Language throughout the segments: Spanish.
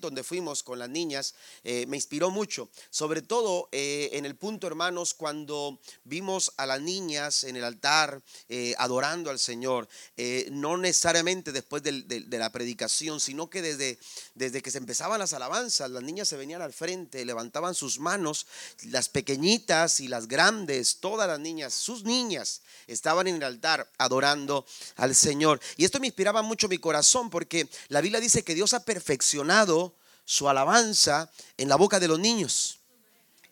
donde fuimos con las niñas eh, me inspiró mucho, sobre todo eh, en el punto, hermanos, cuando vimos a las niñas en el altar eh, adorando al Señor, no necesariamente después de, de, la predicación, sino que desde, desde que se empezaban las alabanzas, las niñas se venían al frente, levantaban sus manos, las pequeñitas y las grandes, todas las niñas, sus niñas, estaban en el altar adorando al Señor. Y esto me inspiraba mucho mi corazón porque la Biblia dice que Dios ha perfeccionado su alabanza en la boca de los niños,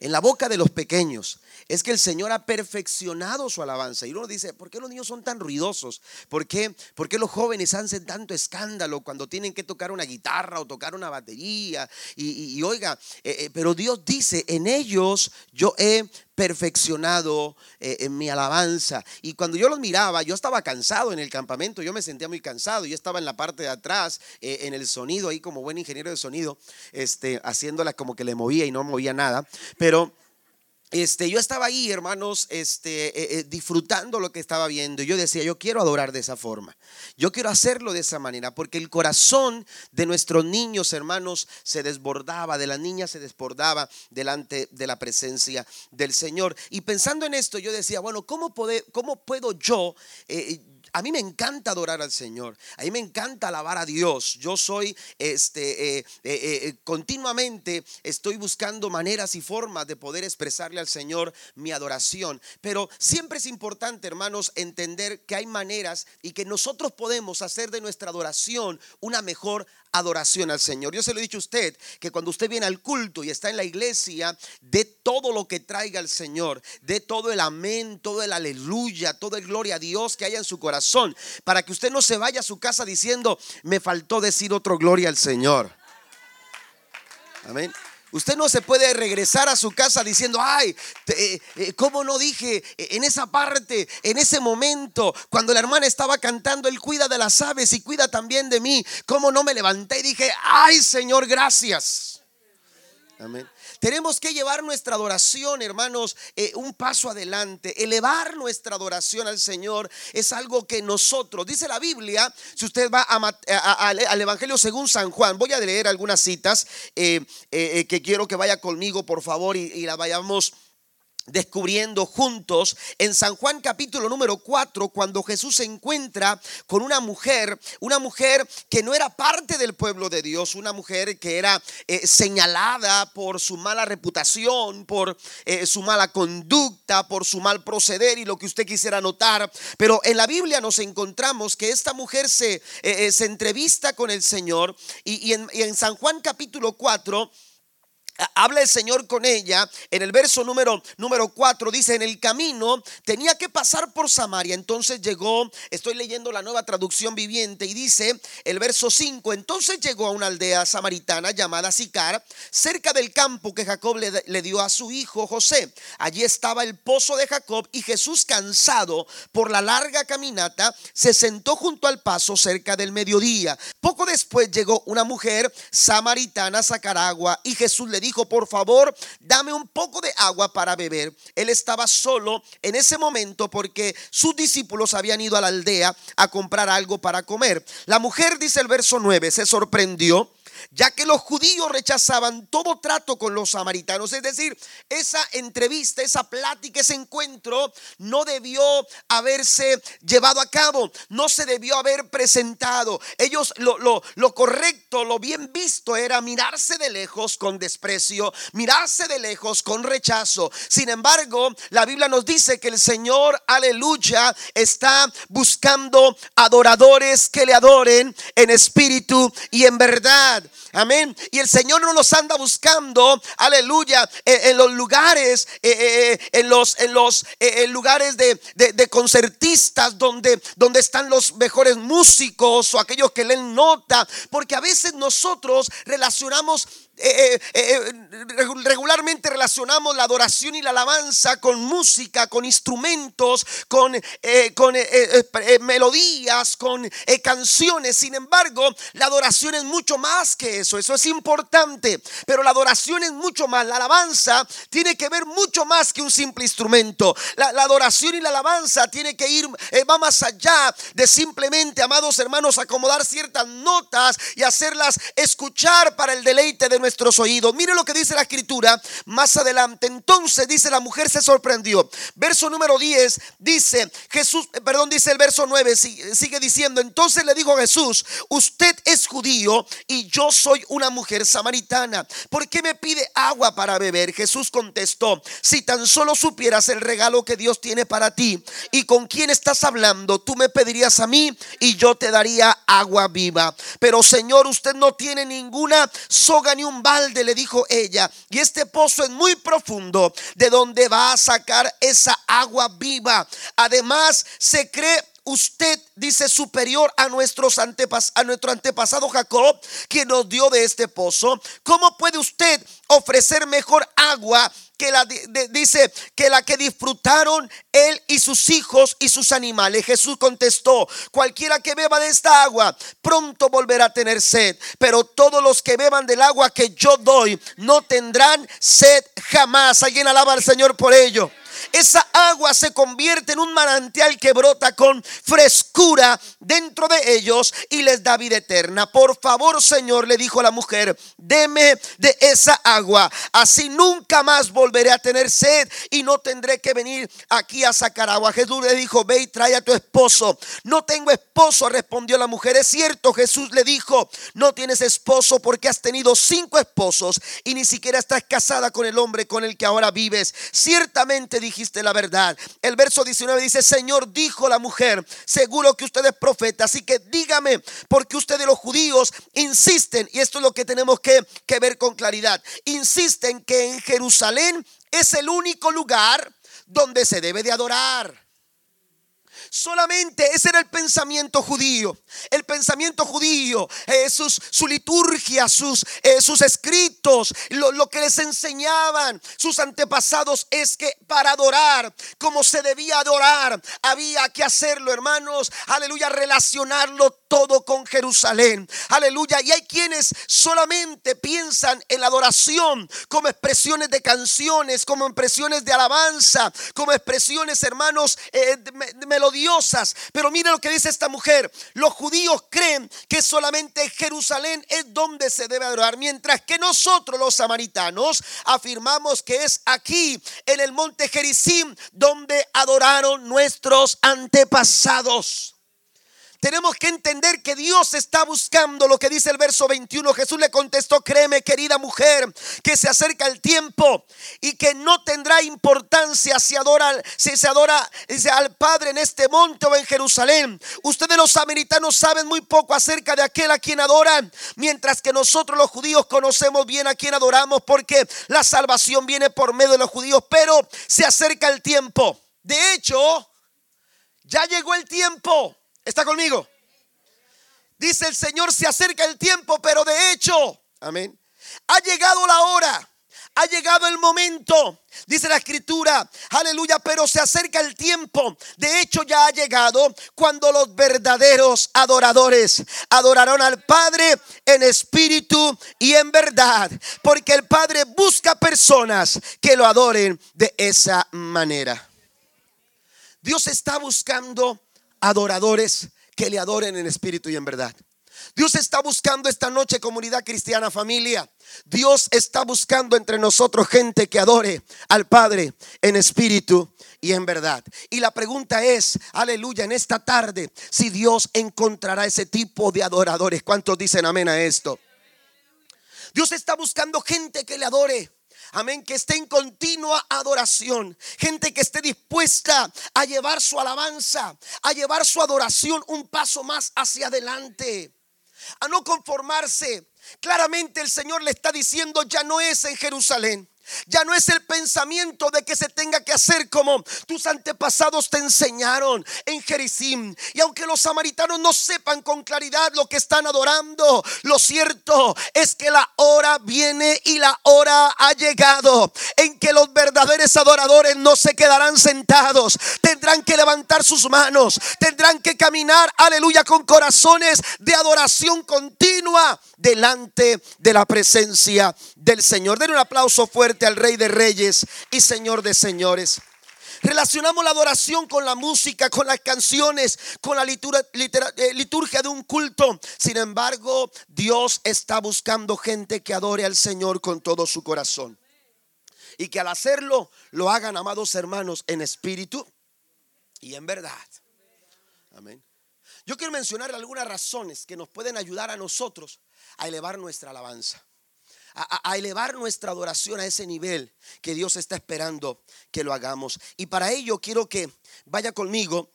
en la boca de los pequeños. Es que el Señor ha perfeccionado su alabanza. Y uno dice, ¿por qué los niños son tan ruidosos? ¿Por qué, ¿Por qué los jóvenes hacen tanto escándalo cuando tienen que tocar una guitarra o tocar una batería? Y, oiga, eh, eh, pero Dios dice, en ellos yo he perfeccionado eh, en mi alabanza. Y cuando yo los miraba, yo estaba cansado en el campamento, yo me sentía muy cansado, yo estaba en la parte de atrás, eh, en el sonido, ahí como buen ingeniero de sonido, este, haciéndola como que le movía y no movía nada, pero este, yo estaba ahí, hermanos, este, eh, eh, disfrutando lo que estaba viendo. Y yo decía, yo quiero adorar de esa forma. Yo quiero hacerlo de esa manera, porque el corazón de nuestros niños, hermanos, se desbordaba, de la niña se desbordaba delante de la presencia del Señor. Y pensando en esto, yo decía, bueno, ¿cómo, cómo puedo yo... Eh, a mí me encanta adorar al Señor, a mí me encanta alabar a Dios. Yo soy, este, eh, eh, eh, continuamente estoy buscando maneras y formas de poder expresarle al Señor mi adoración. Pero siempre es importante, hermanos, entender que hay maneras y que nosotros podemos hacer de nuestra adoración una mejor adoración al Señor. Yo se lo he dicho a usted, que cuando usted viene al culto y está en la iglesia, de todo lo que traiga el Señor, de todo el amén, todo el aleluya, todo el gloria a Dios que haya en su corazón, para que usted no se vaya a su casa diciendo, me faltó decir otro gloria al Señor. Amén. Usted no se puede regresar a su casa diciendo, ay, eh, eh, ¿cómo no dije en esa parte, en ese momento, cuando la hermana estaba cantando, Él cuida de las aves y cuida también de mí? ¿Cómo no me levanté y dije, ay Señor, gracias? Amén. Tenemos que llevar nuestra adoración, hermanos, eh, un paso adelante. Elevar nuestra adoración al Señor es algo que nosotros, dice la Biblia, si usted va al Evangelio según San Juan, voy a leer algunas citas eh, eh, que quiero que vaya conmigo, por favor, y, y la vayamos descubriendo juntos en San Juan capítulo número 4 cuando Jesús se encuentra con una mujer, una mujer que no era parte del pueblo de Dios, una mujer que era eh, señalada por su mala reputación, por eh, su mala conducta, por su mal proceder y lo que usted quisiera notar. Pero en la Biblia nos encontramos que esta mujer se, eh, se entrevista con el Señor y, en, y en San Juan capítulo 4 Habla el Señor con ella en el verso número número 4 dice en el camino tenía que pasar por Samaria entonces llegó estoy leyendo la nueva traducción viviente y dice el verso 5 entonces llegó a una aldea samaritana llamada Sicar cerca del campo que Jacob le, le dio a su hijo José. Allí estaba el pozo de Jacob y Jesús cansado por la larga caminata se sentó junto al paso cerca del mediodía. Poco después llegó una mujer samaritana a sacar agua y Jesús le dijo dijo, por favor, dame un poco de agua para beber. Él estaba solo en ese momento porque sus discípulos habían ido a la aldea a comprar algo para comer. La mujer, dice el verso 9, se sorprendió ya que los judíos rechazaban todo trato con los samaritanos. Es decir, esa entrevista, esa plática, ese encuentro no debió haberse llevado a cabo, no se debió haber presentado. Ellos lo, lo, correcto, lo bien visto era mirarse de lejos con desprecio, mirarse de lejos con rechazo. Sin embargo, la Biblia nos dice que el Señor, aleluya, está buscando adoradores que le adoren en espíritu y en verdad. Amén. Y el Señor no los anda buscando, aleluya, en, los lugares, eh, eh, eh, en los, en los lugares de, de, concertistas donde, donde están los mejores músicos o aquellos que leen nota. Porque a veces nosotros relacionamos eh, eh, regularmente relacionamos la adoración y la alabanza con música, con instrumentos, con, con melodías, con canciones. Sin embargo, la adoración es mucho más que eso. Eso es importante. Pero la adoración es mucho más. La alabanza tiene que ver mucho más que un simple instrumento. La, adoración y la alabanza tiene que ir, va más allá de simplemente, amados hermanos, acomodar ciertas notas y hacerlas escuchar para el deleite de nuestros oídos. Mire lo que dice la escritura más adelante. Entonces dice la mujer se sorprendió. Verso número 10 dice Jesús, eh, perdón, dice el verso 9, sigue diciendo, entonces le dijo Jesús, usted es judío y yo soy una mujer samaritana. ¿Por qué me pide agua para beber? Jesús contestó, si tan solo supieras el regalo que Dios tiene para ti y con quién estás hablando, tú me pedirías a mí y yo te daría agua viva. Pero Señor, usted no tiene ninguna soga ni un balde, le dijo ella. Y este pozo es muy profundo, de donde va a sacar esa agua viva. Además, se cree usted dice superior a nuestros antepas a nuestro antepasado Jacob, quien nos dio de este pozo. ¿Cómo puede usted ofrecer mejor agua que la dice que la que disfrutaron él y sus hijos y sus animales. Jesús contestó, cualquiera que beba de esta agua pronto volverá a tener sed, pero todos los que beban del agua que yo doy no tendrán sed jamás. Alguien alaba al Señor por ello esa agua se convierte en un manantial que brota con frescura dentro de ellos y les da vida eterna. Por favor, Señor, le dijo la mujer, deme de esa agua. Así nunca más volveré a tener sed y no tendré que venir aquí a sacar agua. Jesús le dijo, ve y trae a tu esposo. No tengo esposo, respondió la mujer. Es cierto, Jesús le dijo, no tienes esposo porque has tenido cinco esposos y ni siquiera estás casada con el hombre con el que ahora vives. Ciertamente dijiste la verdad. El verso 19 dice, Señor, dijo la mujer, seguro que usted es profeta, así que dígame, porque ustedes los judíos insisten, y esto es lo que tenemos que, que ver con claridad, insisten que en Jerusalén es el único lugar donde se debe de adorar. Solamente ese era el pensamiento judío. El pensamiento judío, eh, su liturgia, sus, eh, sus escritos, lo, lo, que les enseñaban sus antepasados es que para adorar, como se debía adorar, había que hacerlo, hermanos. Aleluya, relacionarlo todo con Jerusalén. Aleluya. Y hay quienes solamente piensan en la adoración como expresiones de canciones, como expresiones de alabanza, como expresiones, hermanos, eh, Pero mira lo que dice esta mujer. Los judíos creen que solamente Jerusalén es donde se debe adorar, mientras que nosotros los samaritanos afirmamos que es aquí, en el monte Jericim, donde adoraron nuestros antepasados. Tenemos que entender que Dios está buscando lo que dice el verso 21. Jesús le contestó, créeme querida mujer, que se acerca el tiempo y que no tendrá importancia si, adora, si se adora al Padre en este monte o en Jerusalén. Ustedes los samaritanos saben muy poco acerca de aquel a quien adoran, mientras que nosotros los judíos conocemos bien a quien adoramos porque la salvación viene por medio de los judíos, pero se acerca el tiempo. De hecho, ya llegó el tiempo ¿Está conmigo? Dice el Señor, se acerca el tiempo, pero de hecho, amén, ha llegado la hora. Ha llegado el momento, dice la escritura, aleluya, pero se acerca el tiempo. De hecho ya ha llegado cuando los verdaderos adoradores adorarán al Padre en espíritu y en verdad. Porque el Padre busca personas que lo adoren de esa manera. Dios está buscando adoradores que le adoren en espíritu y en verdad. Dios está buscando esta noche comunidad cristiana familia. Dios está buscando entre nosotros gente que adore al Padre en espíritu y en verdad. Y la pregunta es, aleluya, en esta tarde, si Dios encontrará ese tipo de adoradores. ¿Cuántos dicen amén a esto? Dios está buscando gente que le adore. Amén, que esté en continua adoración. Gente que esté dispuesta a llevar su alabanza, a llevar su adoración un paso más hacia adelante. A no conformarse. Claramente el Señor le está diciendo, ya no es en Jerusalén. Ya no es el pensamiento de que se tenga que hacer como tus antepasados te enseñaron en Jericim. Y aunque los samaritanos no sepan con claridad lo que están adorando, lo cierto es que la hora viene y la hora ha llegado en que los verdaderos adoradores no se quedarán sentados. Tendrán que levantar sus manos, tendrán que caminar, aleluya, con corazones de adoración continua delante de la presencia del Señor. Den un aplauso fuerte al Rey de Reyes y Señor de Señores. Relacionamos la adoración con la música, con las canciones, con la eh, liturgia de un culto. Sin embargo, Dios está buscando gente que adore al Señor con todo su corazón. Y que al hacerlo lo hagan, amados hermanos, en espíritu y en verdad. Amén. Yo quiero mencionar algunas razones que nos pueden ayudar a nosotros a elevar nuestra alabanza a, elevar nuestra adoración a ese nivel que Dios está esperando que lo hagamos. Y para ello quiero que vaya conmigo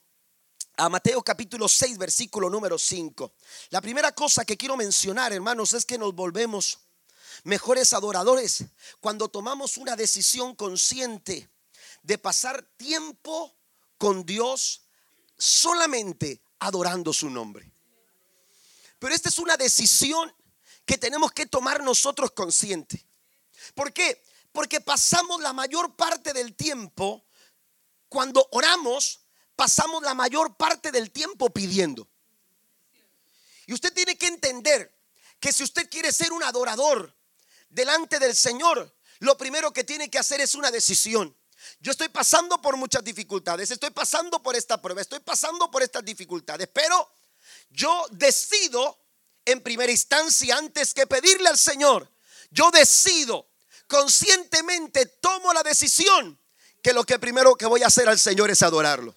a Mateo capítulo 6, versículo número 5. La primera cosa que quiero mencionar, hermanos, es que nos volvemos mejores adoradores cuando tomamos una decisión consciente de pasar tiempo con Dios solamente adorando su nombre. Pero esta es una decisión que tenemos que tomar nosotros consciente. ¿Por qué? Porque pasamos la mayor parte del tiempo, cuando oramos, pasamos la mayor parte del tiempo pidiendo. Y usted tiene que entender que si usted quiere ser un adorador delante del Señor, lo primero que tiene que hacer es una decisión. Yo estoy pasando por muchas dificultades, estoy pasando por esta prueba, estoy pasando por estas dificultades, pero yo decido en primera instancia antes que pedirle al Señor. Yo decido, conscientemente tomo la decisión que lo que primero que voy a hacer al Señor es adorarlo.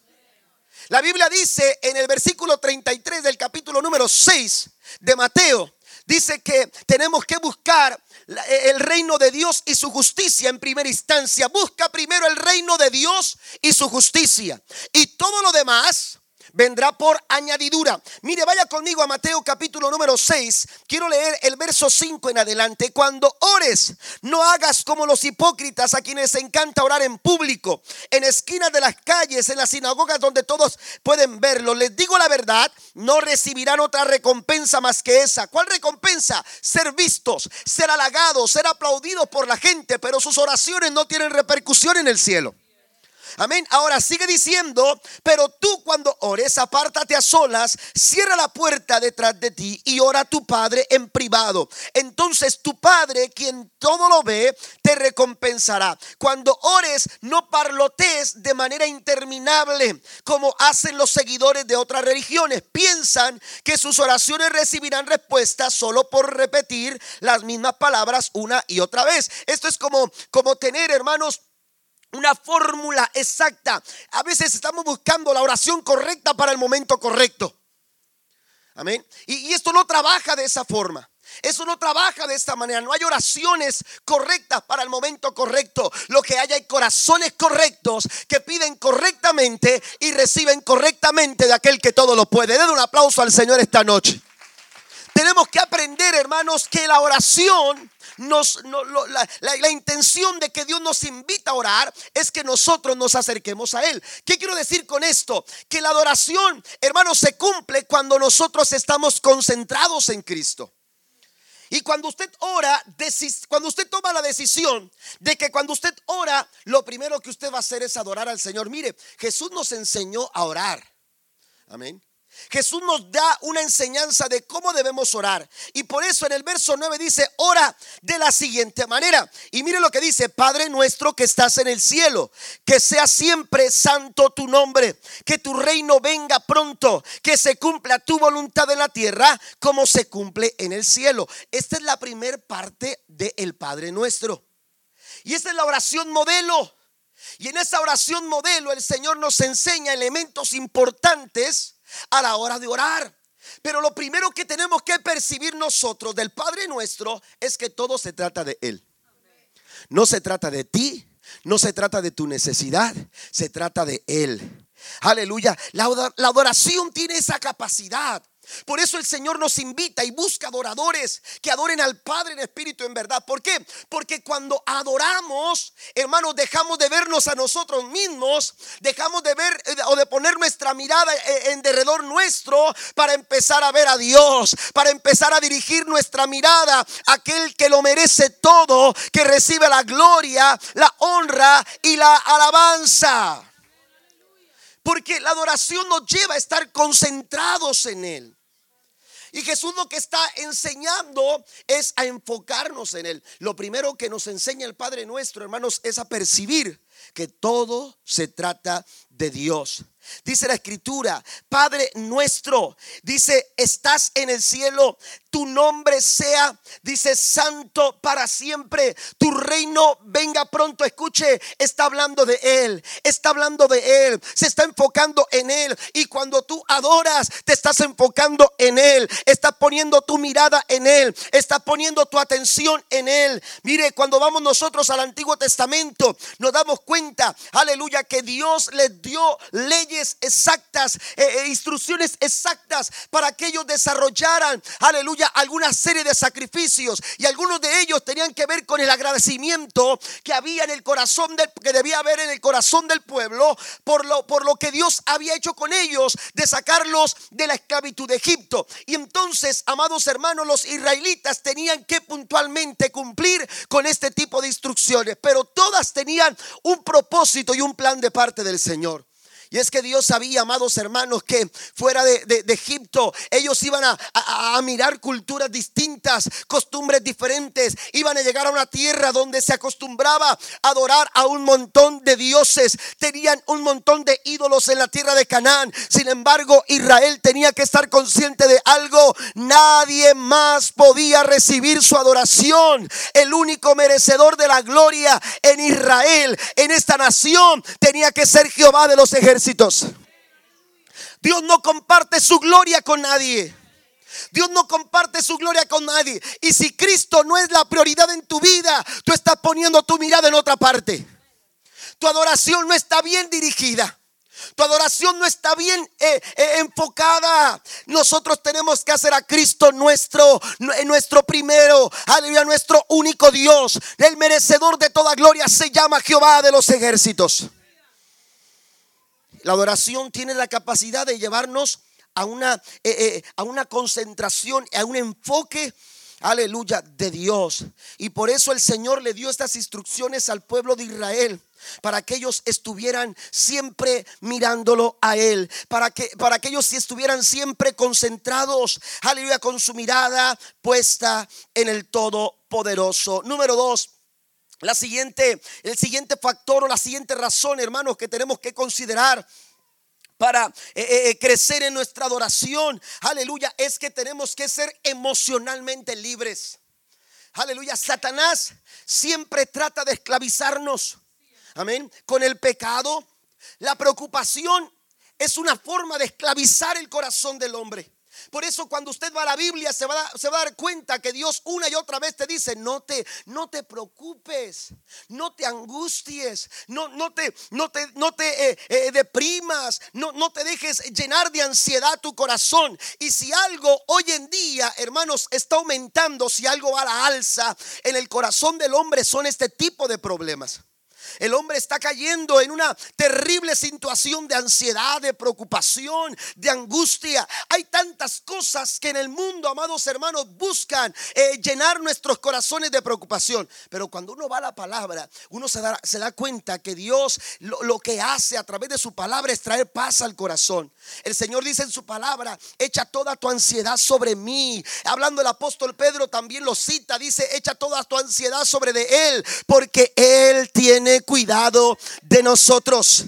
La Biblia dice en el versículo 33 del capítulo número 6 de Mateo, dice que tenemos que buscar el reino de Dios y su justicia en primera instancia. Busca primero el reino de Dios y su justicia. Y todo lo demás vendrá por añadidura. Mire, vaya conmigo a Mateo capítulo número 6. Quiero leer el verso 5 en adelante. Cuando ores, no hagas como los hipócritas a quienes encanta orar en público, en esquinas de las calles, en las sinagogas donde todos pueden verlo. Les digo la verdad, no recibirán otra recompensa más que esa. ¿Cuál recompensa? Ser vistos, ser halagados, ser aplaudidos por la gente, pero sus oraciones no tienen repercusión en el cielo. Amén. Ahora sigue diciendo, pero tú cuando ores, apártate a solas, cierra la puerta detrás de ti y ora a tu Padre en privado. Entonces tu Padre, quien todo lo ve, te recompensará. Cuando ores, no parlotes de manera interminable, como hacen los seguidores de otras religiones. Piensan que sus oraciones recibirán respuesta solo por repetir las mismas palabras una y otra vez. Esto es como, como tener, hermanos, una fórmula exacta. A veces estamos buscando la oración correcta para el momento correcto. Amén. Y, esto no trabaja de esa forma. Eso no trabaja de esta manera. No hay oraciones correctas para el momento correcto. Lo que hay hay corazones correctos que piden correctamente y reciben correctamente de aquel que todo lo puede. Den un aplauso al Señor esta noche. Tenemos que aprender, hermanos, que la oración nos, la, intención de que Dios nos invita a orar es que nosotros nos acerquemos a Él. ¿Qué quiero decir con esto? Que la adoración, hermanos, se cumple cuando nosotros estamos concentrados en Cristo. Y cuando usted ora, cuando usted toma la decisión de que cuando usted ora, lo primero que usted va a hacer es adorar al Señor. Mire, Jesús nos enseñó a orar. Amén. Jesús nos da una enseñanza de cómo debemos orar. Y por eso en el verso 9 dice, ora de la siguiente manera. Y mire lo que dice, Padre nuestro que estás en el cielo, que sea siempre santo tu nombre, que tu reino venga pronto, que se cumpla tu voluntad en la tierra como se cumple en el cielo. Esta es la primera parte del Padre nuestro. Y esta es la oración modelo. Y en esa oración modelo el Señor nos enseña elementos importantes a la hora de orar. Pero lo primero que tenemos que percibir nosotros del Padre nuestro es que todo se trata de Él. No se trata de ti, no se trata de tu necesidad, se trata de Él. Aleluya. La, adoración tiene esa capacidad Por eso el Señor nos invita y busca adoradores que adoren al Padre en espíritu en verdad. ¿Por qué? Porque cuando adoramos, hermanos, dejamos de vernos a nosotros mismos, dejamos de ver eh, o de poner nuestra mirada eh, en derredor nuestro para empezar a ver a Dios, para empezar a dirigir nuestra mirada a aquel que lo merece todo, que recibe la gloria, la honra y la alabanza. Porque la adoración nos lleva a estar concentrados en Él. Y Jesús lo que está enseñando es a enfocarnos en Él. Lo primero que nos enseña el Padre nuestro, hermanos, es a percibir que todo se trata de Dios. Dice la escritura, Padre nuestro, dice, estás en el cielo, tu nombre sea, dice, santo para siempre, tu reino venga pronto, escuche, está hablando de Él, está hablando de Él, se está enfocando en Él. Y cuando tú adoras, te estás enfocando en Él, estás poniendo tu mirada en Él, estás poniendo tu atención en Él. Mire, cuando vamos nosotros al Antiguo Testamento, nos damos cuenta, aleluya, que Dios les dio leyes exactas, eh, eh, instrucciones exactas para que ellos desarrollaran, aleluya, alguna serie de sacrificios. Y algunos de ellos tenían que ver con el agradecimiento que había en el corazón del, que debía haber en el corazón del pueblo por lo, por lo que Dios había hecho con ellos de sacarlos de la esclavitud de Egipto. Y entonces, amados hermanos, los israelitas tenían que puntualmente cumplir con este tipo de instrucciones, pero todas tenían un propósito y un plan de parte del Señor. Y es que Dios sabía, amados hermanos, que fuera de, Egipto ellos iban a, mirar culturas distintas, costumbres diferentes. Iban a llegar a una tierra donde se acostumbraba a adorar a un montón de dioses. Tenían un montón de ídolos en la tierra de Canaán. Sin embargo, Israel tenía que estar consciente de algo. Nadie más podía recibir su adoración. El único merecedor de la gloria en Israel, en esta nación, tenía que ser Jehová de los ejércitos. Dios no comparte su gloria con nadie. Dios no comparte su gloria con nadie. Y si Cristo no es la prioridad en tu vida, tú estás poniendo tu mirada en otra parte. Tu adoración no está bien dirigida. Tu adoración no está bien eh, eh, enfocada. Nosotros tenemos que hacer a Cristo nuestro, nuestro primero, nuestro único Dios. El merecedor de toda gloria se llama Jehová de los ejércitos. La adoración tiene la capacidad de llevarnos a una, eh, eh, a una concentración, a un enfoque aleluya, de Dios. Y por eso el Señor le dio estas instrucciones al pueblo de Israel. Para que ellos estuvieran siempre mirándolo a Él. Para que, para que ellos estuvieran siempre concentrados. Aleluya, con su mirada puesta en el Todopoderoso. Número dos. La siguiente, el siguiente factor o la siguiente razón, hermanos, que tenemos que considerar para eh, eh, eh, crecer en nuestra adoración, aleluya, es que tenemos que ser emocionalmente libres. Aleluya, Satanás siempre trata de esclavizarnos. Amén. Con el pecado, la preocupación es una forma de esclavizar el corazón del hombre. Por eso cuando usted va a la Biblia se va, a, se va a dar cuenta que Dios una y otra vez te dice, no te, no te preocupes, no te angusties, no, no te, no te, no te eh, eh, deprimas, no, no te dejes llenar de ansiedad tu corazón. Y si algo hoy en día, hermanos, está aumentando, si algo va a la alza en el corazón del hombre, son este tipo de problemas. El hombre está cayendo en una terrible situación de ansiedad, de preocupación, de angustia. Hay tantas cosas que en el mundo, amados hermanos, buscan eh, llenar nuestros corazones de preocupación. Pero cuando uno va a la palabra, uno se da, se da cuenta que Dios lo, lo que hace a través de su palabra es traer paz al corazón. El Señor dice en su palabra, echa toda tu ansiedad sobre mí. Hablando el apóstol Pedro también lo cita, dice, echa toda tu ansiedad sobre de Él, porque Él tiene cuidado de nosotros.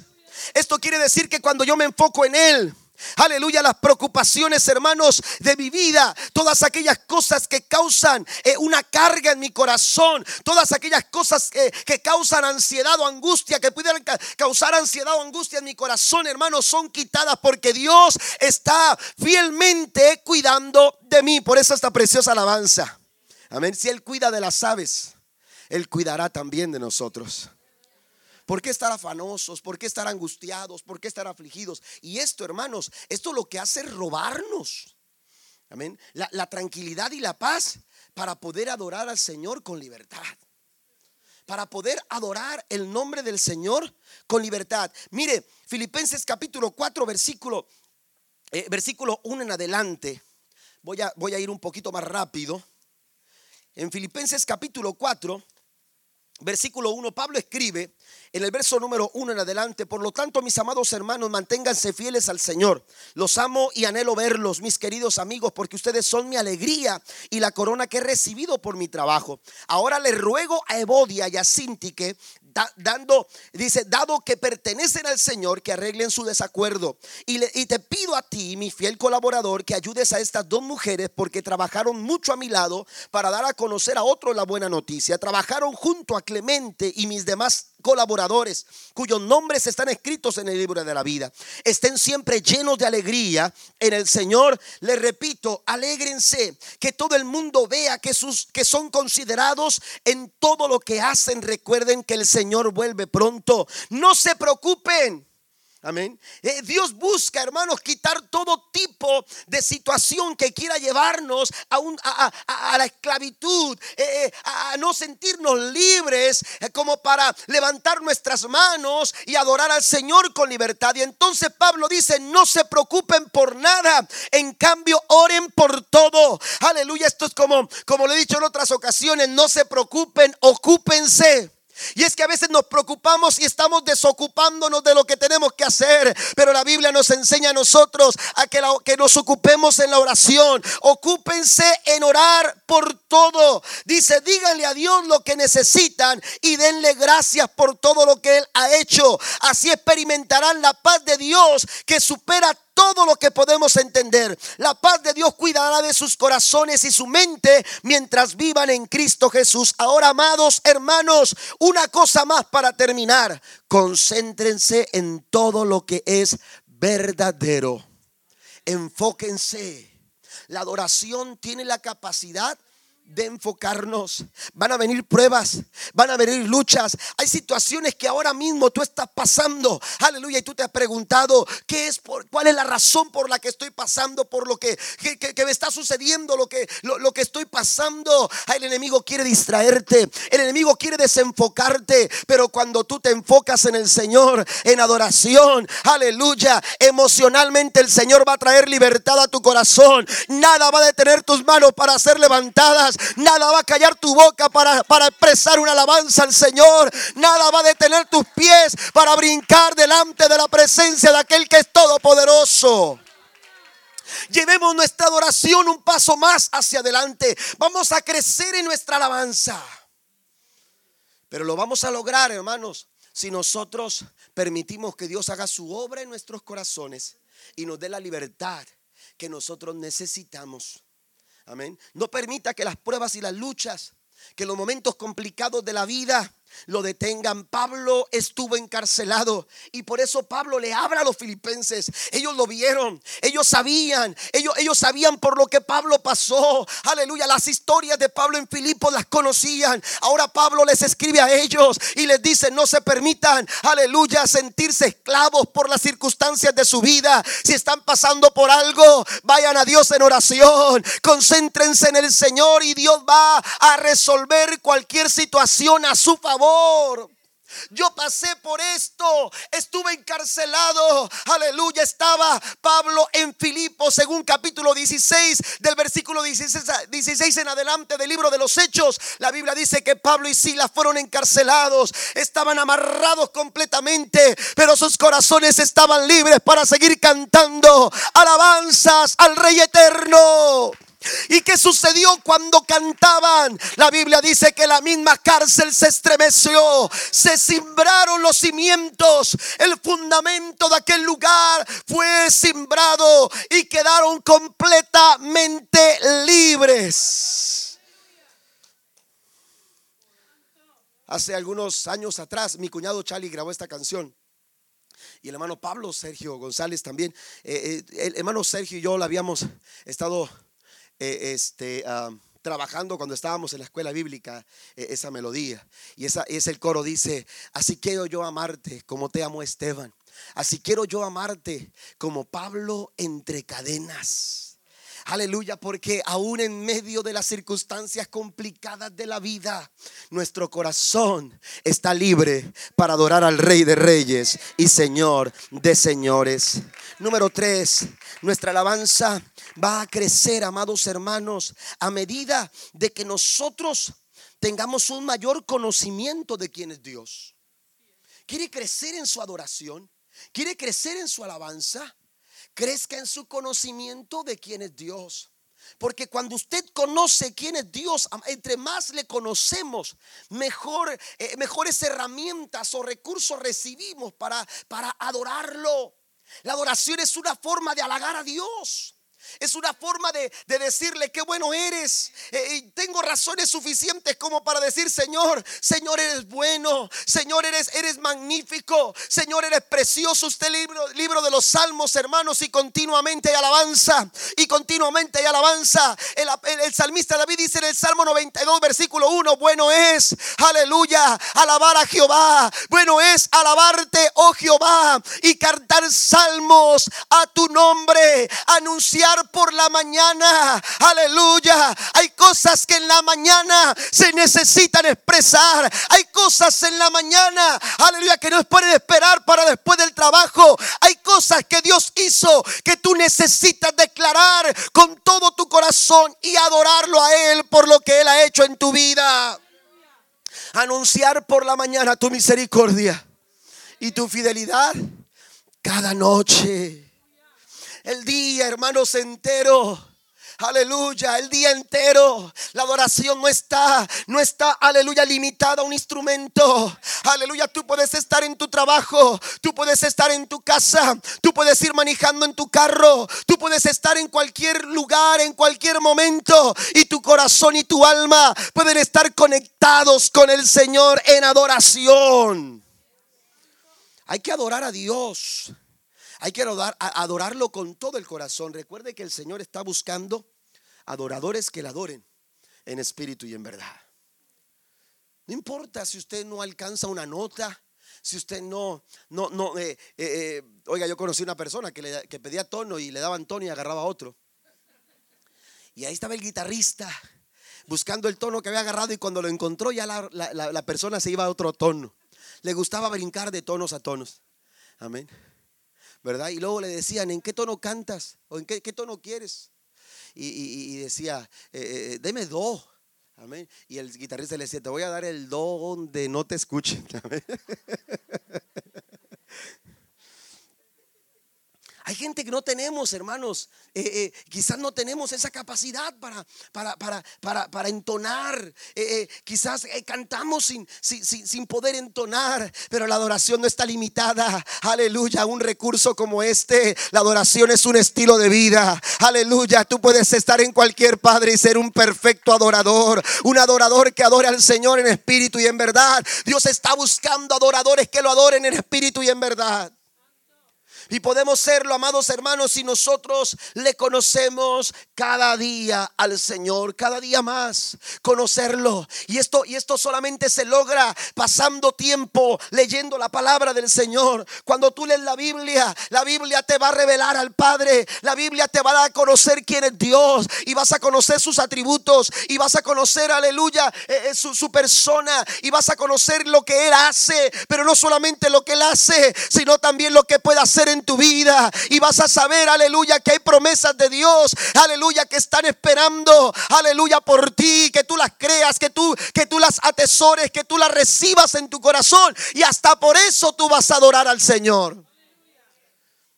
Esto quiere decir que cuando yo me enfoco en Él, Aleluya, las preocupaciones, hermanos, de mi vida, todas aquellas cosas que causan eh, una carga en mi corazón, todas aquellas cosas que, que causan ansiedad o angustia, que pudieran causar ansiedad o angustia en mi corazón, hermanos, son quitadas porque Dios está fielmente cuidando de mí. Por eso esta preciosa alabanza. Amén. Si Él cuida de las aves, Él cuidará también de nosotros. ¿Por qué estar afanosos? ¿Por qué estar angustiados? ¿Por qué estar afligidos? Y esto, hermanos, esto lo que hace es robarnos. Amén. La, tranquilidad y la paz para poder adorar al Señor con libertad para poder adorar el nombre del Señor con libertad. Mire, Filipenses capítulo 4, versículo, eh, versículo 1 en adelante. Voy a, voy a ir un poquito más rápido. En Filipenses capítulo 4, versículo 1, Pablo escribe en el verso número 1 en adelante, por lo tanto, mis amados hermanos, manténganse fieles al Señor. Los amo y anhelo verlos, mis queridos amigos, porque ustedes son mi alegría y la corona que he recibido por mi trabajo. Ahora les ruego a Evodia y a Sintique dando, dice, dado que pertenecen al Señor, que arreglen su desacuerdo. Y, y te pido a ti, mi fiel colaborador, que ayudes a estas dos mujeres porque trabajaron mucho a mi lado para dar a conocer a otros la buena noticia. Trabajaron junto a Clemente y mis demás colaboradores cuyos nombres están escritos en el libro de la vida. Estén siempre llenos de alegría en el Señor. Les repito, alégrense, que todo el mundo vea que, sus, que son considerados en todo lo que hacen. Recuerden que el Señor vuelve pronto. No se preocupen. Amén. Eh, Dios busca, hermanos, quitar todo tipo de situación que quiera llevarnos a, un, a, la esclavitud, eh, eh, a no sentirnos libres como para levantar nuestras manos y adorar al Señor con libertad. Y entonces Pablo dice, no se preocupen por nada, en cambio oren por todo. Aleluya, esto es como, como lo he dicho en otras ocasiones, no se preocupen, ocúpense. Y es que a veces nos preocupamos y estamos desocupándonos de lo que tenemos que hacer. Pero la Biblia nos enseña a nosotros a que, que nos ocupemos en la oración. Ocúpense en orar por todo. Dice, díganle a Dios lo que necesitan y denle gracias por todo lo que Él ha hecho. Así experimentarán la paz de Dios que supera todo lo que podemos entender. La paz de Dios cuidará de sus corazones y su mente mientras vivan en Cristo Jesús. Ahora, amados hermanos, una cosa más para terminar. Concéntrense en todo lo que es verdadero. Enfóquense. La adoración tiene la capacidad de enfocarnos. Van a venir pruebas, van a venir luchas. Hay situaciones que ahora mismo tú estás pasando. Aleluya. Y tú te has preguntado, ¿qué es por, ¿cuál es la razón por la que estoy pasando? Por lo que, que, me está sucediendo, lo que, lo, que estoy pasando. El enemigo quiere distraerte. El enemigo quiere desenfocarte. Pero cuando tú te enfocas en el Señor, en adoración, aleluya, emocionalmente el Señor va a traer libertad a tu corazón. Nada va a detener tus manos para ser levantadas. Nada va a callar tu boca para, para expresar una alabanza al Señor. Nada va a detener tus pies para brincar delante de la presencia de aquel que es todopoderoso. Llevemos nuestra adoración un paso más hacia adelante. Vamos a crecer en nuestra alabanza. Pero lo vamos a lograr, hermanos, si nosotros permitimos que Dios haga su obra en nuestros corazones y nos dé la libertad que nosotros necesitamos. Amén. No permita que las pruebas y las luchas, que los momentos complicados de la vida lo detengan. Pablo estuvo encarcelado y por eso Pablo le habla a los filipenses. Ellos lo vieron, ellos sabían, ellos, ellos sabían por lo que Pablo pasó. Aleluya, las historias de Pablo en Filipo las conocían. Ahora Pablo les escribe a ellos y les dice, no se permitan, aleluya, sentirse esclavos por las circunstancias de su vida. Si están pasando por algo, vayan a Dios en oración, concéntrense en el Señor y Dios va a resolver cualquier situación a su favor yo pasé por esto, estuve encarcelado, aleluya, estaba Pablo en Filipo, según capítulo 16 del versículo 16, en adelante del libro de los Hechos. La Biblia dice que Pablo y Silas fueron encarcelados, estaban amarrados completamente, pero sus corazones estaban libres para seguir cantando alabanzas al Rey Eterno. ¿Y qué sucedió cuando cantaban? La Biblia dice que la misma cárcel se estremeció, se simbraron los cimientos, el fundamento de aquel lugar fue simbrado y quedaron completamente libres. Hace algunos años atrás, mi cuñado Charlie grabó esta canción y el hermano Pablo Sergio González también. Eh, eh, el hermano Sergio y yo la habíamos estado eh, este, trabajando cuando estábamos en la escuela bíblica eh, esa melodía. Y esa, es el coro dice, así quiero yo amarte como te amo Esteban. Así quiero yo amarte como Pablo entre cadenas. Aleluya, porque aún en medio de las circunstancias complicadas de la vida, nuestro corazón está libre para adorar al Rey de Reyes y Señor de Señores. Número tres, nuestra alabanza va a crecer, amados hermanos, a medida de que nosotros tengamos un mayor conocimiento de quién es Dios. ¿Quiere crecer en su adoración? ¿Quiere crecer en su alabanza? Crezca en su conocimiento de quién es Dios. Porque cuando usted conoce quién es Dios, entre más le conocemos, mejor, eh, mejores herramientas o recursos recibimos para, para adorarlo. La adoración es una forma de halagar a Dios. Es una forma de, decirle qué bueno eres. Eh, y tengo razones suficientes como para decir, Señor, Señor eres bueno, Señor eres, eres magnífico, Señor eres precioso. Usted libro, libro de los salmos, hermanos, y continuamente hay alabanza, y continuamente hay alabanza. El, el salmista David dice en el Salmo 92, versículo 1, bueno es, aleluya, alabar a Jehová. Bueno es alabarte, oh Jehová, y cantar salmos a tu nombre, anunciar por la mañana. Aleluya. Hay cosas que en la mañana se necesitan expresar. Hay cosas en la mañana, aleluya, que no pueden esperar para después del trabajo. Hay cosas que Dios hizo que tú necesitas declarar con todo tu corazón y adorarlo a Él por lo que Él ha hecho en tu vida. Anunciar por la mañana tu misericordia y tu fidelidad cada noche el día, hermanos, entero. Aleluya, el día entero. La adoración no está, no está, aleluya, limitada a un instrumento. Aleluya, tú puedes estar en tu trabajo, tú puedes estar en tu casa, tú puedes ir manejando en tu carro, tú puedes estar en cualquier lugar, en cualquier momento. Y tu corazón y tu alma pueden estar conectados con el Señor en adoración. Hay que adorar a Dios. Hay que adorarlo con todo el corazón. Recuerde que el Señor está buscando adoradores que le adoren en espíritu y en verdad. No importa si usted no alcanza una nota, si usted no, no, no, eh, eh, eh, oiga, yo conocí una persona que, pedía tono y le daban tono y agarraba otro. Y ahí estaba el guitarrista buscando el tono que había agarrado y cuando lo encontró ya la, la persona se iba a otro tono. Le gustaba brincar de tonos a tonos. Amén. ¿Verdad? Y luego le decían, ¿en qué tono cantas? ¿O en qué, tono quieres? Y, decía, eh, eh, deme do. Amén. Y el guitarrista le decía, te voy a dar el do donde no te escuchen. Hay gente que no tenemos, hermanos, eh, eh, quizás no tenemos esa capacidad para, para, para, entonar. Eh, quizás cantamos sin, sin, sin, poder entonar, pero la adoración no está limitada. Aleluya, un recurso como este. La adoración es un estilo de vida. Aleluya, tú puedes estar en cualquier padre y ser un perfecto adorador. Un adorador que adore al Señor en espíritu y en verdad. Dios está buscando adoradores que lo adoren en espíritu y en verdad. Y podemos serlo, amados hermanos, si nosotros le conocemos cada día al Señor, cada día más, conocerlo. Y esto, y esto solamente se logra pasando tiempo leyendo la palabra del Señor. Cuando tú lees la Biblia, la Biblia te va a revelar al Padre, la Biblia te va a dar a conocer quién es Dios y vas a conocer sus atributos y vas a conocer, aleluya, eh, eh, su, persona y vas a conocer lo que Él hace, pero no solamente lo que Él hace, sino también lo que puede hacer en tu vida y vas a saber, aleluya, que hay promesas de Dios, aleluya, que están esperando, aleluya, por ti, que tú las creas, que tú, que tú las atesores, que tú las recibas en tu corazón y hasta por eso tú vas a adorar al Señor.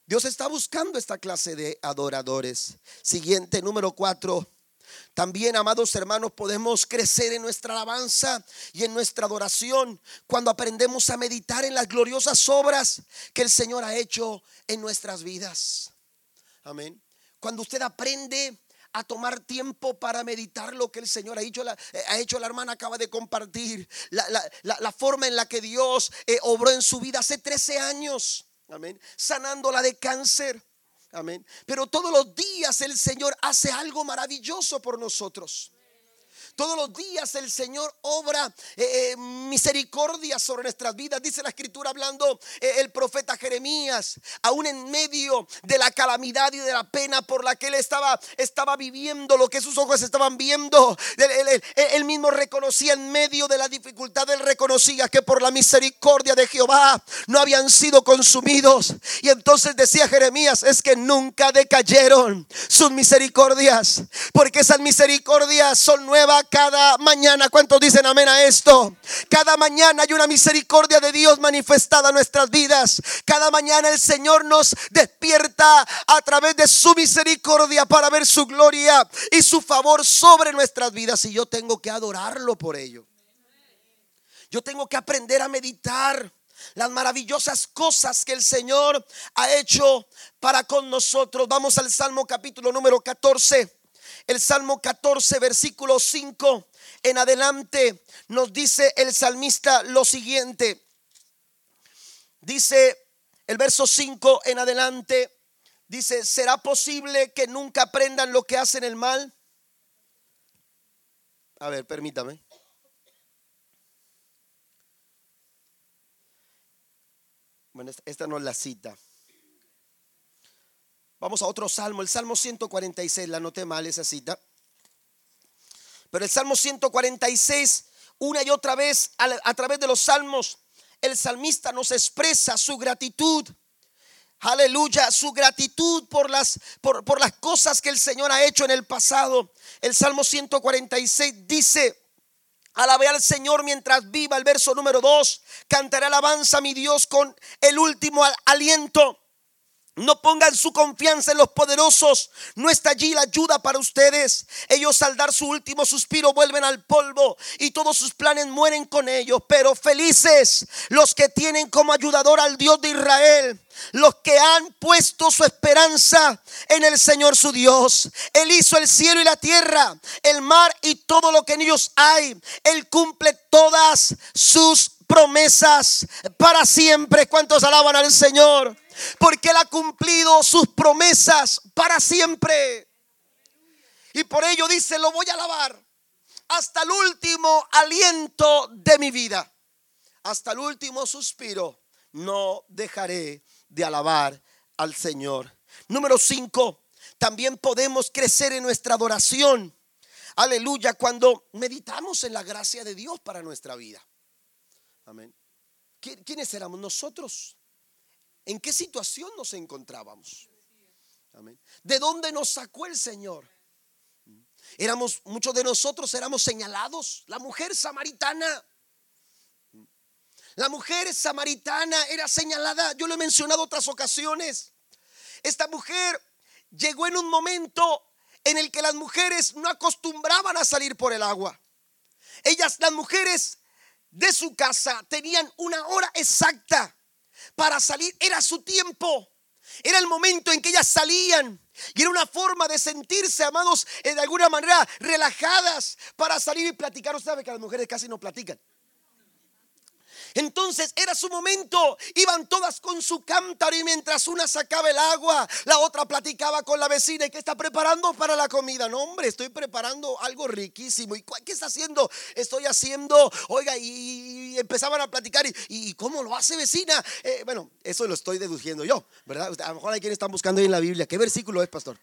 Dios está buscando esta clase de adoradores. Siguiente, número cuatro. También, amados hermanos, podemos crecer en nuestra alabanza y en nuestra adoración cuando aprendemos a meditar en las gloriosas obras que el Señor ha hecho en nuestras vidas. Amén. Cuando usted aprende a tomar tiempo para meditar lo que el Señor ha hecho. La, eh, ha hecho la hermana acaba de compartir la, forma en la que Dios eh, obró en su vida hace 13 años. Amén. Sanándola de cáncer. Amén. Pero todos los días el Señor hace algo maravilloso por nosotros. Todos los días el Señor obra eh, eh, misericordia sobre nuestras vidas. Dice la escritura hablando eh, el profeta Jeremías, aún en medio de la calamidad y de la pena por la que él estaba, estaba viviendo, lo que sus ojos estaban viendo. Él, mismo reconocía en medio de la dificultad, él reconocía que por la misericordia de Jehová no habían sido consumidos. Y entonces decía Jeremías, es que nunca decayeron sus misericordias, porque esas misericordias son nuevas cada mañana. ¿Cuántos dicen amén a esto? Cada mañana hay una misericordia de Dios manifestada en nuestras vidas. Cada mañana el Señor nos despierta a través de su misericordia para ver su gloria y su favor sobre nuestras vidas. Y yo tengo que adorarlo por ello. Yo tengo que aprender a meditar las maravillosas cosas que el Señor ha hecho para con nosotros. Vamos al Salmo capítulo número 14. El Salmo 14, versículo 5 en adelante nos dice el salmista lo siguiente. Dice el verso 5 en adelante, dice, ¿será posible que nunca aprendan lo que hacen el mal? A ver, permítame. Bueno, esta no es la cita. Vamos a otro salmo, el Salmo 146, la noté mal esa cita. Pero el Salmo 146, una y otra vez, a, través de los salmos, el salmista nos expresa su gratitud. Aleluya, su gratitud por las, por, por las cosas que el Señor ha hecho en el pasado. El Salmo 146 dice, Alabé al Señor mientras viva. El verso número 2. Cantaré alabanza a mi Dios con el último aliento. No pongan su confianza en los poderosos. No está allí la ayuda para ustedes. Ellos al dar su último suspiro vuelven al polvo y todos sus planes mueren con ellos. Pero felices los que tienen como ayudador al Dios de Israel. Los que han puesto su esperanza en el Señor su Dios. Él hizo el cielo y la tierra, el mar y todo lo que en ellos hay. Él cumple todas sus promesas para siempre. ¿Cuántos alaban al Señor? Porque Él ha cumplido sus promesas para siempre. Y por ello dice, lo voy a alabar hasta el último aliento de mi vida, hasta el último suspiro. No dejaré de alabar al Señor. Número 5, también podemos crecer en nuestra adoración. Aleluya, cuando meditamos en la gracia de Dios para nuestra vida. Amén. ¿Quiénes éramos nosotros? En qué situación nos encontrábamos. ¿De dónde nos sacó el Señor? Éramos, muchos de nosotros éramos señalados. La mujer samaritana. La mujer samaritana era señalada. Yo lo he mencionado otras ocasiones. Esta mujer llegó en un momento en el que las mujeres no acostumbraban a salir por el agua. Ellas, las mujeres de su casa, tenían una hora exacta para salir. Era su tiempo. Era el momento en que ellas salían. Y era una forma de sentirse, amados, eh, de alguna manera relajadas para salir y platicar. Usted sabe que las mujeres casi no platican. Entonces era su momento. Iban todas con su cántaro y mientras una sacaba el agua, la otra platicaba con la vecina y que está preparando para la comida. No, hombre, estoy preparando algo riquísimo. ¿Y qué está haciendo? Estoy haciendo, oiga, y, empezaban a platicar. ¿Y, cómo lo hace vecina? Eh, bueno, eso lo estoy deduciendo yo, ¿verdad? A lo mejor hay quienes están buscando ahí en la Biblia. ¿Qué versículo es, pastor?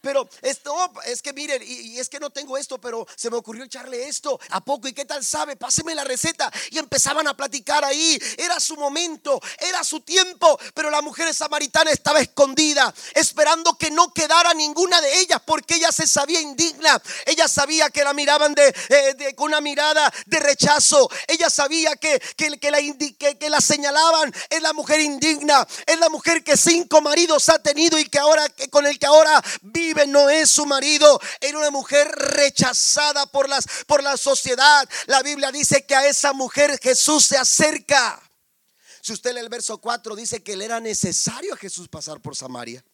Pero esto, es que miren, y, es que no tengo esto, pero se me ocurrió echarle esto. ¿A poco? ¿Y qué tal sabe? Páseme la receta. Y empezaban a platicar ahí. Era su momento, era su tiempo. Pero la mujer samaritana estaba escondida, esperando que no quedara ninguna de ellas, porque ella se sabía indigna. Ella sabía que la miraban de, eh, con una mirada de rechazo. Ella sabía que, que, que la, que la señalaban. Es la mujer indigna. Es la mujer que cinco maridos ha tenido y que ahora, que con el que ahora vive no es su marido, era una mujer rechazada por, las, por la sociedad. La Biblia dice que a esa mujer Jesús se acerca. Si usted lee el verso 4, dice que le era necesario a Jesús pasar por Samaria.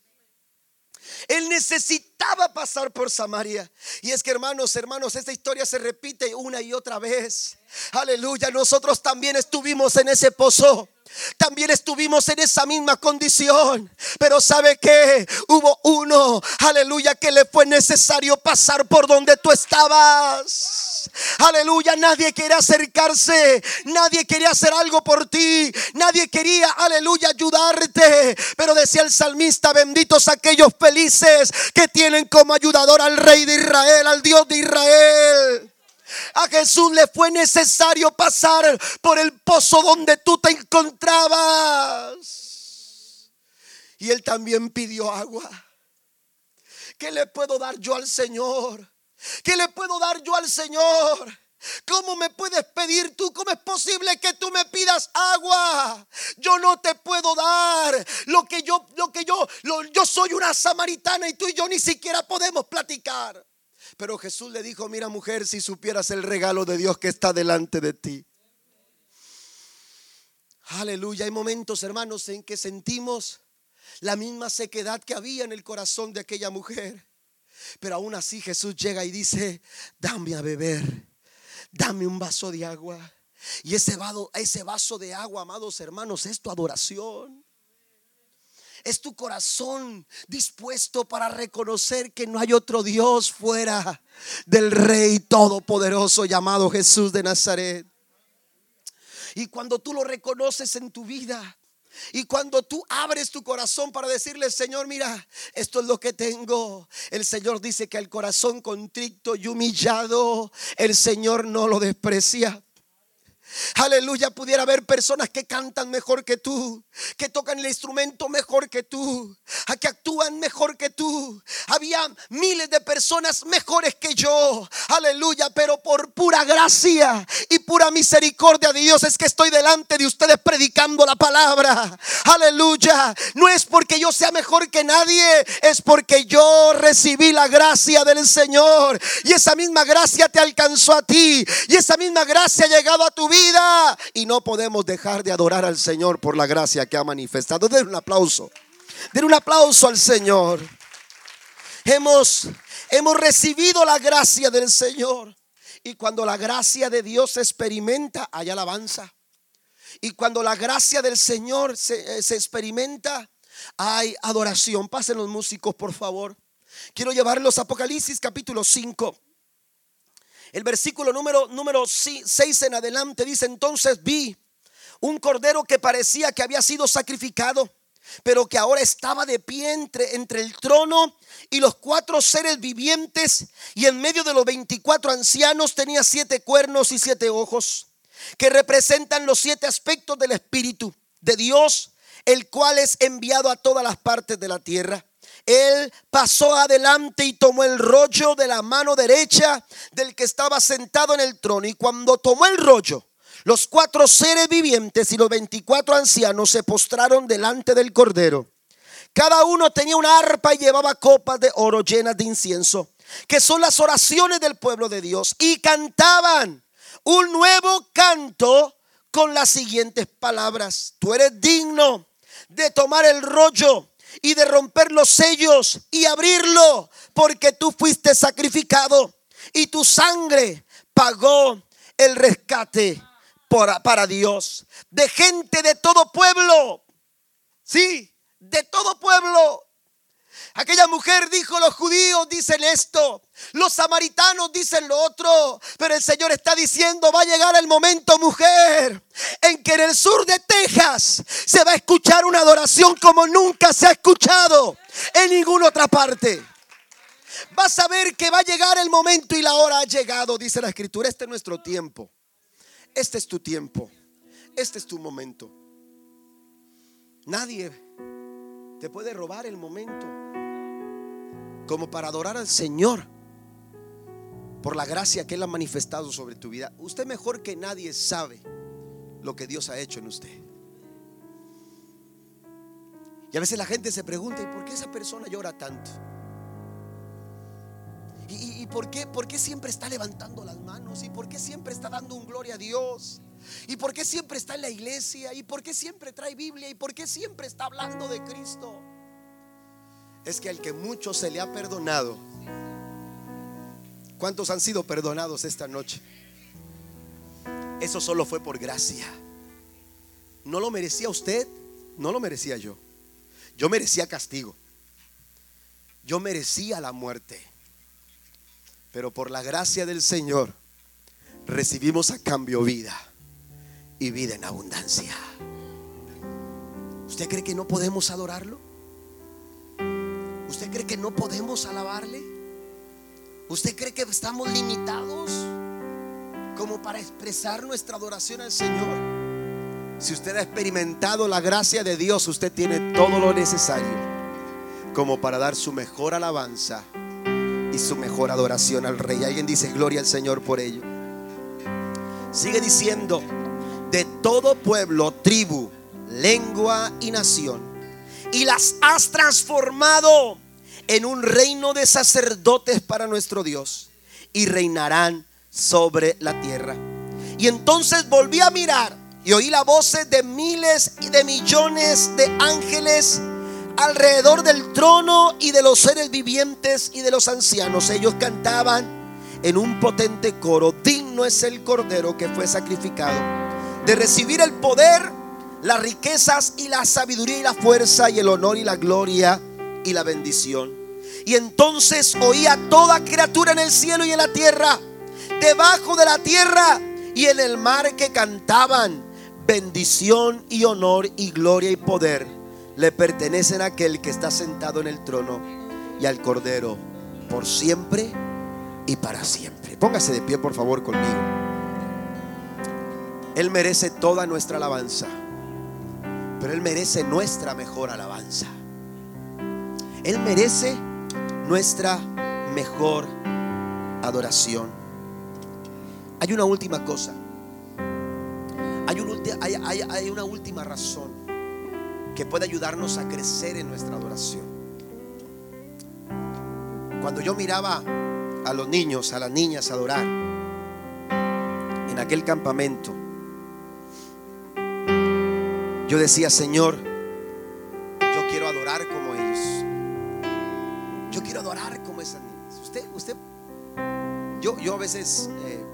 Él necesitaba pasar por Samaria. Y es que hermanos, hermanos, esta historia se repite una y otra vez. Aleluya, nosotros también estuvimos en ese pozo. También estuvimos en esa misma condición. Pero sabe que hubo uno, aleluya, que le fue necesario pasar por donde tú estabas. Aleluya, nadie quería acercarse, nadie quería hacer algo por ti, nadie quería, aleluya, ayudarte. Pero decía el salmista, benditos aquellos felices que tienen como ayudador al rey de Israel, al Dios de Israel. A Jesús le fue necesario pasar por el pozo donde tú te encontrabas. Y él también pidió agua. ¿Qué le puedo dar yo al Señor? ¿Qué le puedo dar yo al Señor? ¿Cómo me puedes pedir tú? ¿Cómo es posible que tú me pidas agua? Yo no te puedo dar lo que yo, lo que yo, yo soy una samaritana y tú y yo ni siquiera podemos platicar. Pero Jesús le dijo, mira mujer, si supieras el regalo de Dios que está delante de ti. Aleluya, hay momentos hermanos en que sentimos la misma sequedad que había en el corazón de aquella mujer. Pero aún así Jesús llega y dice, dame a beber, dame un vaso de agua. Y ese vaso, ese vaso de agua, amados hermanos, es tu adoración. Es tu corazón dispuesto para reconocer que no hay otro Dios fuera del Rey Todopoderoso llamado Jesús de Nazaret. Y cuando tú lo reconoces en tu vida, y cuando tú abres tu corazón para decirle, Señor, mira, esto es lo que tengo. El Señor dice que el corazón contrito y humillado, el Señor no lo desprecia. Aleluya, pudiera haber personas que cantan mejor que tú, que tocan el instrumento mejor que tú, que actúan mejor que tú. Había miles de personas mejores que yo. Aleluya, pero por pura gracia y pura misericordia de Dios es que estoy delante de ustedes predicando la palabra. Aleluya, no es porque yo sea mejor que nadie, es porque yo recibí la gracia del Señor y esa misma gracia te alcanzó a ti y esa misma gracia ha llegado a tu vida y no podemos dejar de adorar al Señor por la gracia que ha manifestado. Den un aplauso. Den un aplauso al Señor. Hemos, hemos recibido la gracia del Señor. Y cuando la gracia de Dios se experimenta, hay alabanza. Y cuando la gracia del Señor se, se experimenta, hay adoración. Pasen los músicos, por favor. Quiero llevarlos a Apocalipsis capítulo 5. El versículo número, número 6 en adelante dice, entonces vi un cordero que parecía que había sido sacrificado, pero que ahora estaba de pie entre, entre el trono y los cuatro seres vivientes, y en medio de los 24 ancianos tenía siete cuernos y siete ojos, que representan los siete aspectos del Espíritu de Dios, el cual es enviado a todas las partes de la tierra. Él pasó adelante y tomó el rollo de la mano derecha del que estaba sentado en el trono. Y cuando tomó el rollo, los cuatro seres vivientes y los veinticuatro ancianos se postraron delante del Cordero. Cada uno tenía una arpa y llevaba copas de oro llenas de incienso, que son las oraciones del pueblo de Dios. Y cantaban un nuevo canto con las siguientes palabras. Tú eres digno de tomar el rollo y de romper los sellos y abrirlo, porque tú fuiste sacrificado y tu sangre pagó el rescate para Dios. De gente de todo pueblo, sí, de todo pueblo. Aquella mujer dijo, los judíos dicen esto, los samaritanos dicen lo otro, pero el Señor está diciendo, va a llegar el momento, mujer, en que en el sur de Texas se va a escuchar una adoración como nunca se ha escuchado en ninguna otra parte. Vas a ver que va a llegar el momento y la hora ha llegado, dice la escritura. Este es nuestro tiempo. Este es tu tiempo. Este es tu momento. Nadie te puede robar el momento como para adorar al Señor por la gracia que Él ha manifestado sobre tu vida. Usted mejor que nadie sabe lo que Dios ha hecho en usted. Y a veces la gente se pregunta, ¿y por qué esa persona llora tanto? ¿Y, por, qué, por qué siempre está levantando las manos? ¿Y por qué siempre está dando un gloria a Dios? ¿Y por qué siempre está en la iglesia? ¿Y por qué siempre trae Biblia? ¿Y por qué siempre está hablando de Cristo? Es que al que mucho se le ha perdonado, ¿cuántos han sido perdonados esta noche? Eso solo fue por gracia. No lo merecía usted, no lo merecía yo. Yo merecía castigo. Yo merecía la muerte. Pero por la gracia del Señor, recibimos a cambio vida y vida en abundancia. ¿Usted cree que no podemos adorarlo? ¿Usted cree que no podemos alabarle? ¿Usted cree que estamos limitados como para expresar nuestra adoración al Señor? Si usted ha experimentado la gracia de Dios, usted tiene todo lo necesario como para dar su mejor alabanza y su mejor adoración al Rey. Alguien dice gloria al Señor por ello. Sigue diciendo, de todo pueblo, tribu, lengua y nación. Y las has transformado en un reino de sacerdotes para nuestro Dios. Y reinarán sobre la tierra. Y entonces volví a mirar y oí la voces de miles y de millones de ángeles alrededor del trono y de los seres vivientes y de los ancianos. Ellos cantaban en un potente coro, digno es el cordero que fue sacrificado, de recibir el poder, las riquezas y la sabiduría y la fuerza y el honor y la gloria y la bendición. Y entonces oía toda criatura en el cielo y en la tierra, debajo de la tierra y en el mar que cantaban, bendición y honor y gloria y poder le pertenecen a aquel que está sentado en el trono y al cordero por siempre y para siempre. Póngase de pie, por favor, conmigo. Él merece toda nuestra alabanza, pero Él merece nuestra mejor alabanza. Él merece nuestra mejor adoración. Hay una última cosa. Hay, una última razón que puede ayudarnos a crecer en nuestra adoración. Cuando yo miraba a los niños, a las niñas adorar en aquel campamento, yo decía, Señor, a veces eh,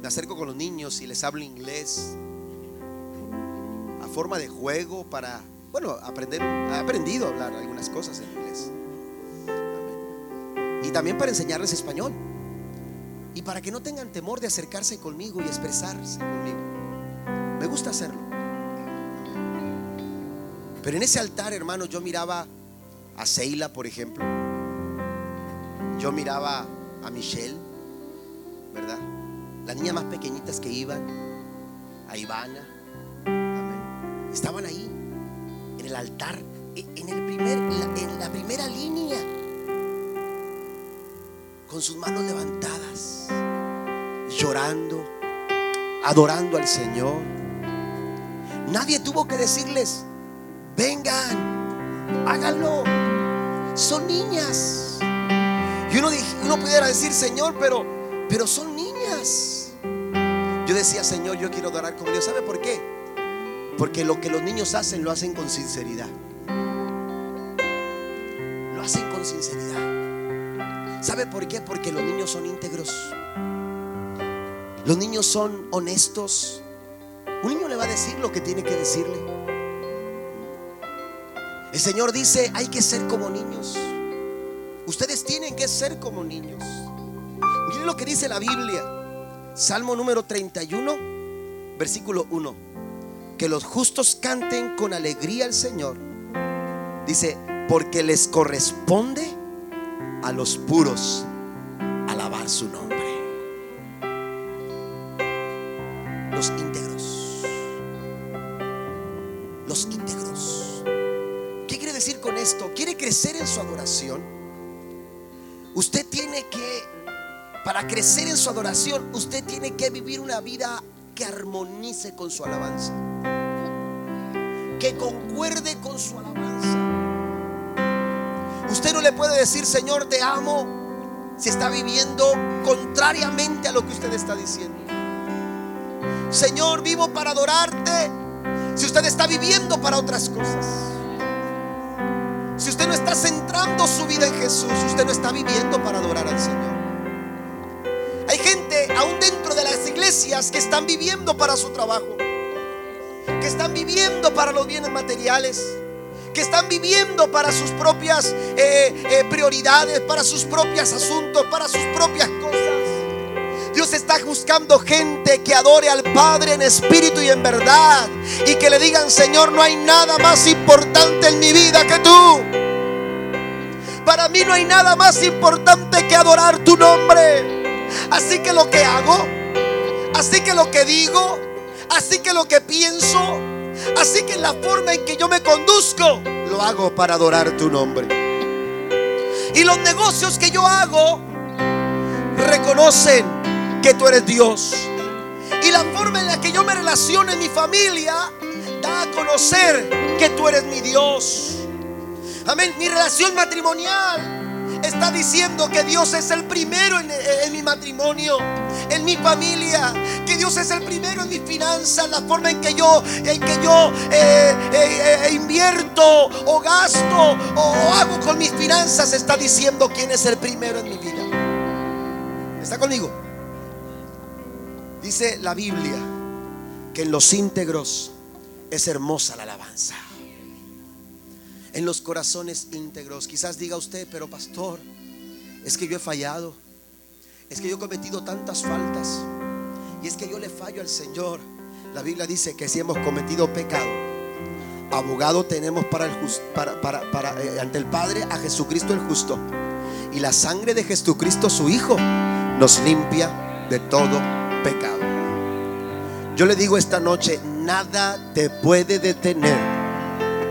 me acerco con los niños y les hablo inglés a forma de juego para, bueno, aprender, he aprendido a hablar algunas cosas en inglés y también para enseñarles español. Y para que no tengan temor de acercarse conmigo y expresarse conmigo. Me gusta hacerlo. Pero en ese altar, hermano, yo miraba a Seila, por ejemplo. Yo miraba a Michelle, ¿verdad? Las niñas más pequeñitas que iban, a Ivana. Estaban ahí, en el altar, en, el primer, en la primera línea con sus manos levantadas, llorando, adorando al Señor. Nadie tuvo que decirles, vengan, háganlo. Son niñas. Y uno, uno pudiera decir, Señor, pero, pero son niñas. Yo decía, Señor, yo quiero adorar como Dios. ¿Sabe por qué? Porque lo que los niños hacen lo hacen con sinceridad. Lo hacen con sinceridad. ¿Sabe por qué? Porque los niños son íntegros. Los niños son honestos. Un niño le va a decir lo que tiene que decirle. El Señor dice, hay que ser como niños. Ustedes tienen que ser como niños. Lo que dice la Biblia. Salmo número 31, versículo 1. Que los justos canten con alegría al Señor. Dice, porque les corresponde a los puros alabar su nombre. Los íntegros. Los íntegros. ¿Qué quiere decir con esto? ¿Quiere crecer en su adoración? Usted tiene que, para crecer en su adoración, usted tiene que vivir una vida que armonice con su alabanza. Que concuerde con su alabanza. Usted no le puede decir, Señor, te amo, si está viviendo contrariamente a lo que usted está diciendo. Señor, vivo para adorarte, si usted está viviendo para otras cosas. Si usted no está centrando su vida en Jesús, usted no está viviendo para adorar al Señor. Que están viviendo para su trabajo, que están viviendo para los bienes materiales que están viviendo para sus propias eh, eh, prioridades, para sus propios asuntos, para sus propias cosas. Dios está buscando gente que adore al Padre en espíritu y en verdad. Y que le digan, Señor, no hay nada más importante en mi vida que tú. Para mí no hay nada más importante que adorar tu nombre. Así que lo que hago, así que lo que digo, así que lo que pienso, así que la forma en que yo me conduzco, lo hago para adorar tu nombre. Y los negocios que yo hago reconocen que tú eres Dios. Y la forma en la que yo me relaciono en mi familia da a conocer que tú eres mi Dios. Amén. Mi relación matrimonial está diciendo que Dios es el primero en, matrimonio, en mi familia, que Dios es el primero en mis finanzas, la forma en que yo, en que yo eh, eh, eh, invierto o gasto o hago con mis finanzas, está diciendo quién es el primero en mi vida. ¿Está conmigo? Dice la Biblia que en los íntegros es hermosa la alabanza. En los corazones íntegros. Quizás diga usted, pero pastor, es que yo he fallado. Es que yo he cometido tantas faltas. Y es que yo le fallo al Señor. La Biblia dice que si hemos cometido pecado, abogado tenemos para el para, para, eh, ante el Padre a Jesucristo el justo. Y la sangre de Jesucristo su Hijo nos limpia de todo pecado. Yo le digo esta noche, nada te puede detener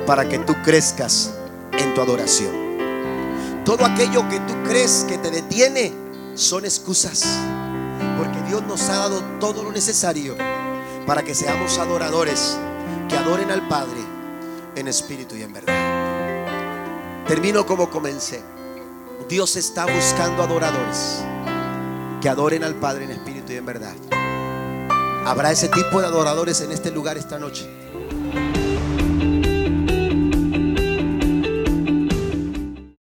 para que tú crezcas en tu adoración. Todo aquello que tú crees que te detiene son excusas. Porque Dios nos ha dado todo lo necesario para que seamos adoradores que adoren al Padre en espíritu y en verdad. Termino como comencé. Dios está buscando adoradores que adoren al Padre en espíritu y en verdad. Habrá ese tipo de adoradores en este lugar esta noche.